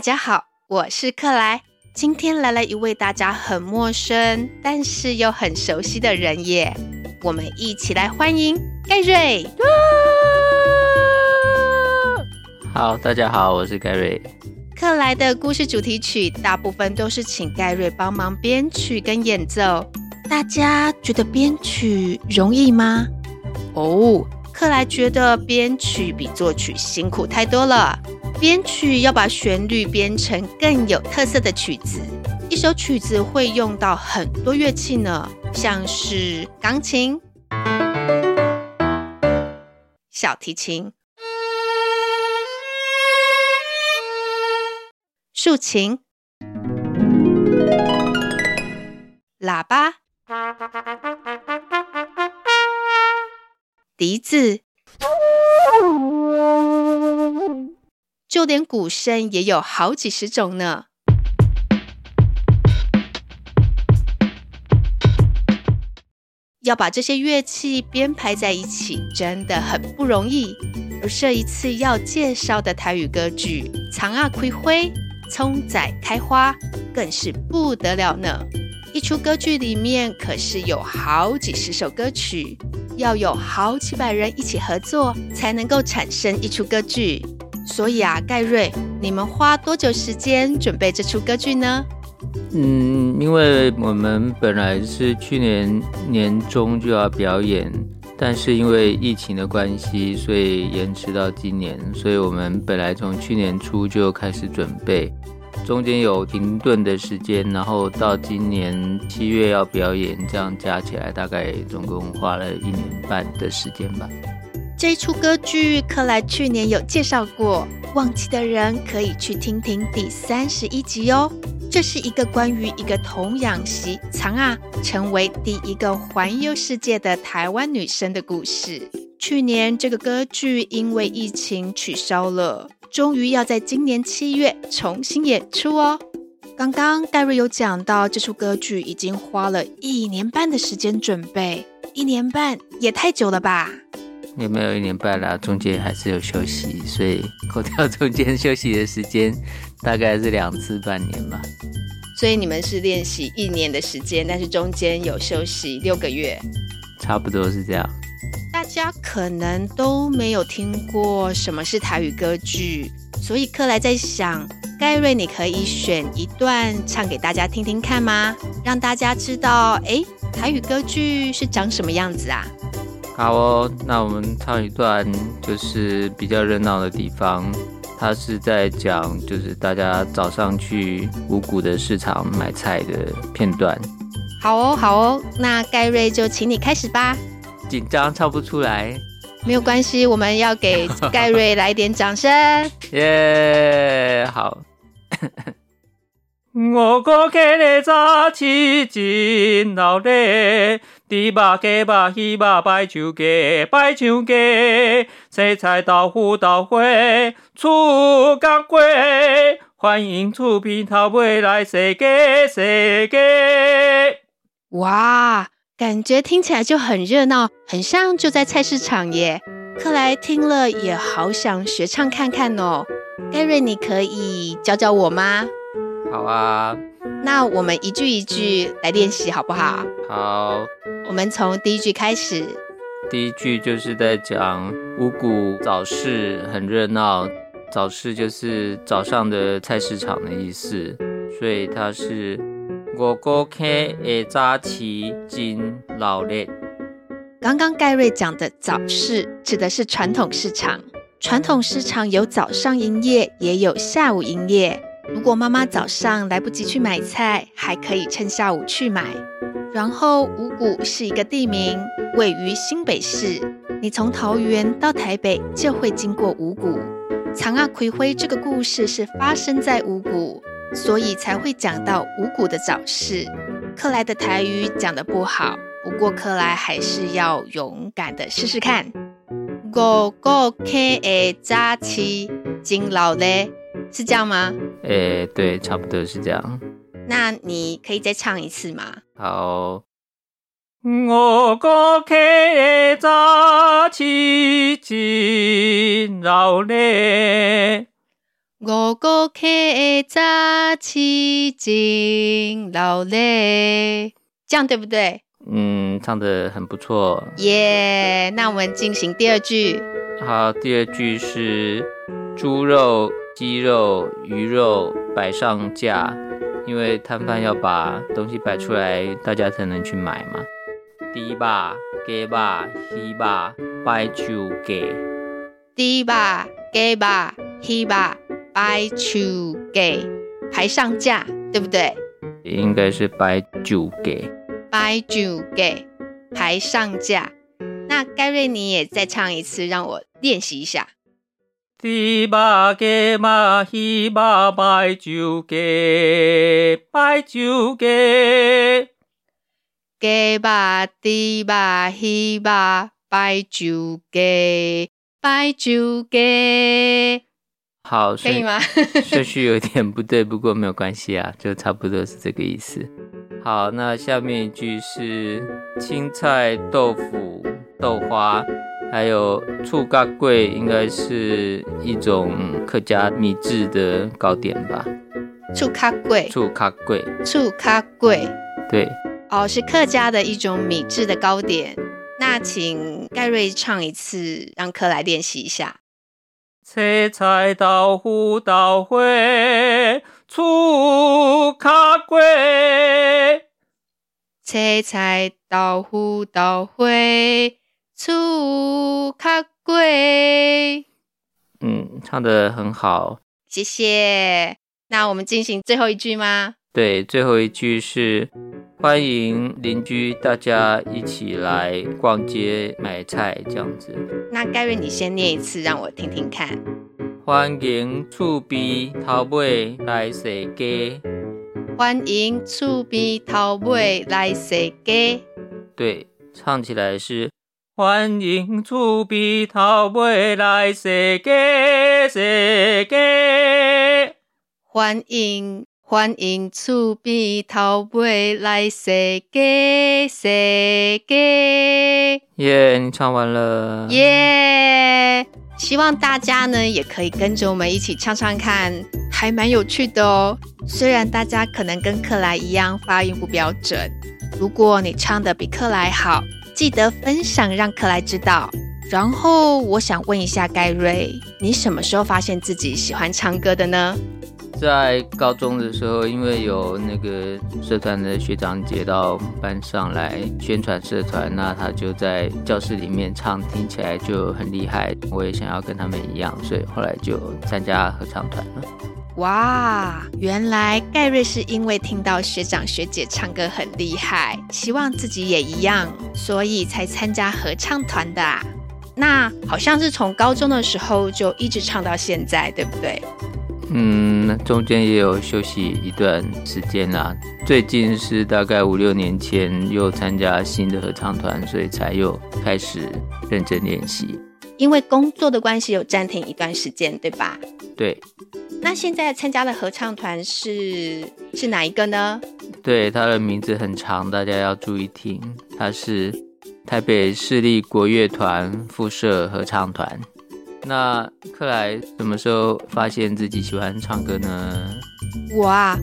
大家好，我是克莱。今天来了一位大家很陌生，但是又很熟悉的人耶。我们一起来欢迎盖瑞。好，大家好，我是盖瑞。克莱的故事主题曲大部分都是请盖瑞帮忙编曲跟演奏。大家觉得编曲容易吗？哦，克莱觉得编曲比作曲辛苦太多了。编曲要把旋律编成更有特色的曲子，一首曲子会用到很多乐器呢，像是钢琴、小提琴、竖琴、喇叭、笛子。就连鼓声也有好几十种呢。要把这些乐器编排在一起，真的很不容易。而这一次要介绍的台语歌剧《苍仔开花》，葱仔开花，更是不得了呢。一出歌剧里面可是有好几十首歌曲，要有好几百人一起合作，才能够产生一出歌剧。所以啊，盖瑞，你们花多久时间准备这出歌剧呢？嗯，因为我们本来是去年年中就要表演，但是因为疫情的关系，所以延迟到今年。所以我们本来从去年初就开始准备，中间有停顿的时间，然后到今年七月要表演，这样加起来大概总共花了一年半的时间吧。这一出歌剧，克莱去年有介绍过，忘记的人可以去听听第三十一集哦。这是一个关于一个童养媳藏啊成为第一个环游世界的台湾女生的故事。去年这个歌剧因为疫情取消了，终于要在今年七月重新演出哦。刚刚盖瑞有讲到，这出歌剧已经花了一年半的时间准备，一年半也太久了吧？也没有一年半啦，中间还是有休息，所以扣掉中间休息的时间，大概是两次半年吧。所以你们是练习一年的时间，但是中间有休息六个月，差不多是这样。大家可能都没有听过什么是台语歌剧，所以克莱在想，盖瑞，你可以选一段唱给大家听听看吗？让大家知道，哎，台语歌剧是长什么样子啊？好哦，那我们唱一段，就是比较热闹的地方。他是在讲，就是大家早上去五谷的市场买菜的片段。好哦，好哦，那盖瑞就请你开始吧。紧张唱不出来，没有关系，我们要给盖瑞来点掌声。耶，yeah, 好。五股溪的早市真闹热。猪肉、鸡肉、鱼肉摆上架，摆上架。青菜、豆腐、豆花，出角过。欢迎厝边头尾来踅街，踅街。哇，感觉听起来就很热闹，很像就在菜市场耶。克莱听了也好想学唱看看哦。盖瑞，你可以教教我吗？好啊。那我们一句一句来练习好不好？好，我们从第一句开始。第一句就是在讲五谷早市很热闹，早市就是早上的菜市场的意思，所以它是五谷溪的早市真闹热。刚刚盖瑞讲的早市指的是传统市场，传统市场有早上营业，也有下午营业。如果妈妈早上来不及去买菜，还可以趁下午去买。然后五股是一个地名，位于新北市。你从桃园到台北就会经过五股。苍仔开花这个故事是发生在五股，所以才会讲到五股的早市。克莱的台语讲得不好，不过克莱还是要勇敢的试试看。五股溪的早市真闹热。是这样吗？诶、欸，对，差不多是这样。那你可以再唱一次吗？好。五股溪的早起真闹热，五个客早起真劳累，这样对不对？嗯，唱的很不错。耶，yeah, 那我们进行第二句。好，第二句是猪肉、鸡肉、鱼肉摆上架，因为摊贩要把东西摆出来，大家才能去买嘛。猪肉、鸡肉、鱼肉摆上架。猪肉、鸡肉、鱼肉摆上架，排上架，对不对？应该是摆酒给。摆酒给，排上架。那盖瑞，你也再唱一次，让我练习一下。猪肉、鸡嘛、鱼肉摆上架，摆上架。鸡肉、猪肉、鱼肉摆上架，摆上架。好，可以吗？顺序有点不对，不过没有关系啊，就差不多是这个意思。好，那下面一句是青菜、豆腐、豆花，还有醋咖桂，应该是一种客家米制的糕点吧？醋咖桂，醋咖桂，醋咖桂，对，哦，是客家的一种米制的糕点。那请盖瑞唱一次，让客来练习一下。切菜、豆腐、豆花。醋咖桂。切菜、豆腐、豆花，醋咖粿。嗯，唱的很好，谢谢。那我们进行最后一句吗？对，最后一句是欢迎邻居大家一起来逛街买菜，这样子。那盖瑞，你先念一次，让我听听看。欢迎厝边头尾来踅街。欢迎厝边头尾来踅街。对，唱起来是欢迎厝边头尾来踅街，踅街。欢迎欢迎厝边头尾来踅街，踅街。耶，你唱完了。耶。希望大家呢也可以跟着我们一起唱唱看，还蛮有趣的哦。虽然大家可能跟克莱一样发音不标准，如果你唱的比克莱好，记得分享让克莱知道。然后我想问一下盖瑞，你什么时候发现自己喜欢唱歌的呢？在高中的时候，因为有那个社团的学长姐到班上来宣传社团，那他就在教室里面唱，听起来就很厉害。我也想要跟他们一样，所以后来就参加合唱团了。哇，原来盖瑞是因为听到学长学姐唱歌很厉害，希望自己也一样，所以才参加合唱团的啊。那好像是从高中的时候就一直唱到现在，对不对？嗯，中间也有休息一段时间啦。最近是大概五六年前又参加新的合唱团，所以才又开始认真练习。因为工作的关系有暂停一段时间，对吧？对。那现在参加的合唱团是是哪一个呢？对，它的名字很长，大家要注意听。它是台北市立国乐团附设合唱团。那克莱什么时候发现自己喜欢唱歌呢？我啊，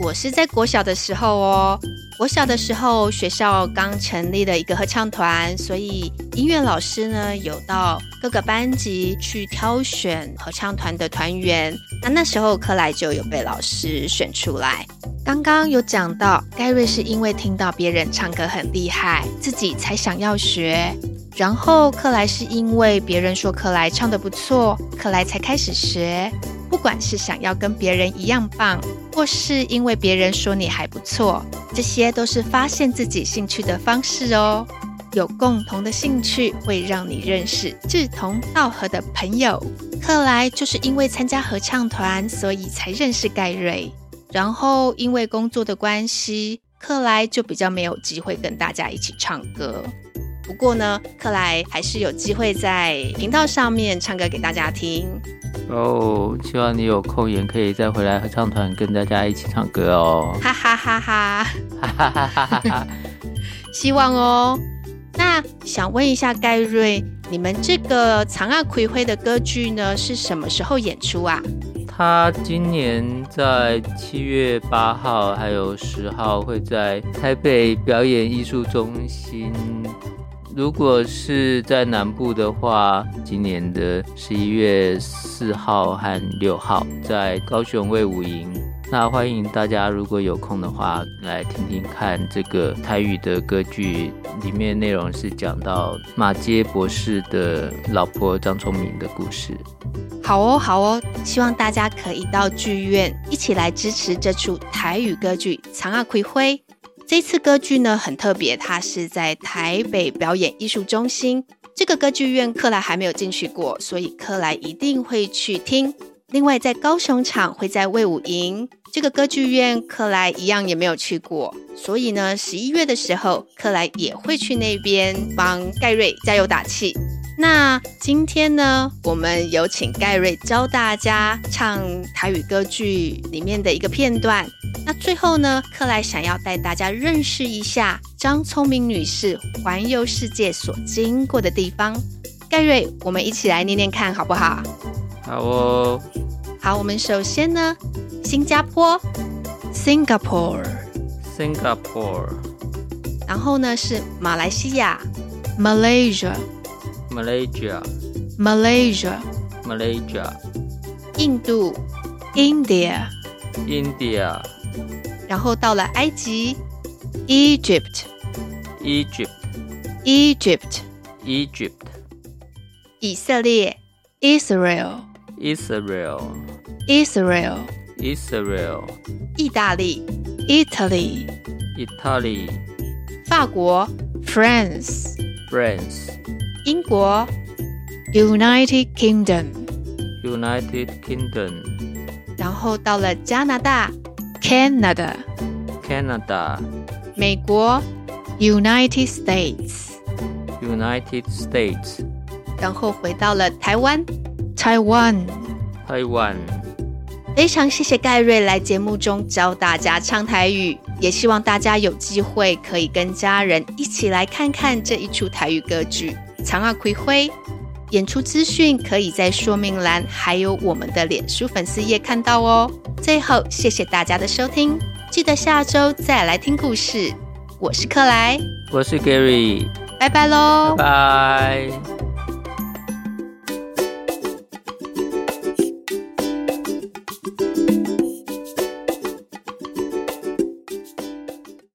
我是在国小的时候哦。国小的时候，学校刚成立了一个合唱团，所以音乐老师呢有到各个班级去挑选合唱团的团员。那那时候克莱就有被老师选出来。刚刚有讲到，盖瑞是因为听到别人唱歌很厉害，自己才想要学。然后克莱是因为别人说克莱唱得不错，克莱才开始学。不管是想要跟别人一样棒，或是因为别人说你还不错，这些都是发现自己兴趣的方式哦。有共同的兴趣会让你认识志同道合的朋友。克莱就是因为参加合唱团，所以才认识盖瑞。然后因为工作的关系，克莱就比较没有机会跟大家一起唱歌。不过呢，克莱还是有机会在频道上面唱歌给大家听。哦，希望你有空也可以再回来合唱团跟大家一起唱歌哦。哈哈哈哈，哈哈哈哈哈哈，希望哦。那想问一下盖瑞，你们这个《藏啊葵灰》的歌剧呢，是什么时候演出啊？他今年在七月八号还有十号会在台北表演艺术中心如果是在南部的话，今年的十一月四号和六号在高雄卫武营。那欢迎大家，如果有空的话，来听听看这个台语的歌剧，里面内容是讲到马偕博士的老婆张聪明的故事。好哦，好哦，希望大家可以到剧院一起来支持这出台语歌剧《长阿葵灰》。这次歌剧呢很特别，它是在台北表演艺术中心这个歌剧院，克莱还没有进去过，所以克莱一定会去听。另外，在高雄场会在魏武营这个歌剧院，克莱一样也没有去过，所以呢，十一月的时候，克莱也会去那边帮盖瑞加油打气。那今天呢，我们有请盖瑞教大家唱台语歌剧里面的一个片段。那最后呢，克莱想要带大家认识一下张聪明女士环游世界所经过的地方。盖瑞，我们一起来念念看好不好？好哦。好，我们首先呢，新加坡，Singapore，Singapore。然后呢是马来西亚，Malaysia。Malaysia, Malaysia, Malaysia，印度，India, India，然后到了埃及，Egypt, Egypt, Egypt, Egypt，以色列，Israel, Israel, Israel, Israel，意大利，Italy, Italy，法国，France, France。 英国，United Kingdom，United Kingdom，然后到了加拿大，Canada，Canada，美国，United States，United States，然后回到了台湾，Taiwan，Taiwan，非常谢谢盖瑞来节目中教大家唱台语，也希望大家有机会可以跟家人一起来看看这一出台语歌剧。长阿葵辉演出资讯可以在说明栏，还有我们的脸书粉丝页看到哦。最后，谢谢大家的收听，记得下周再来听故事。我是克莱，我是 Gary，拜拜喽，拜拜。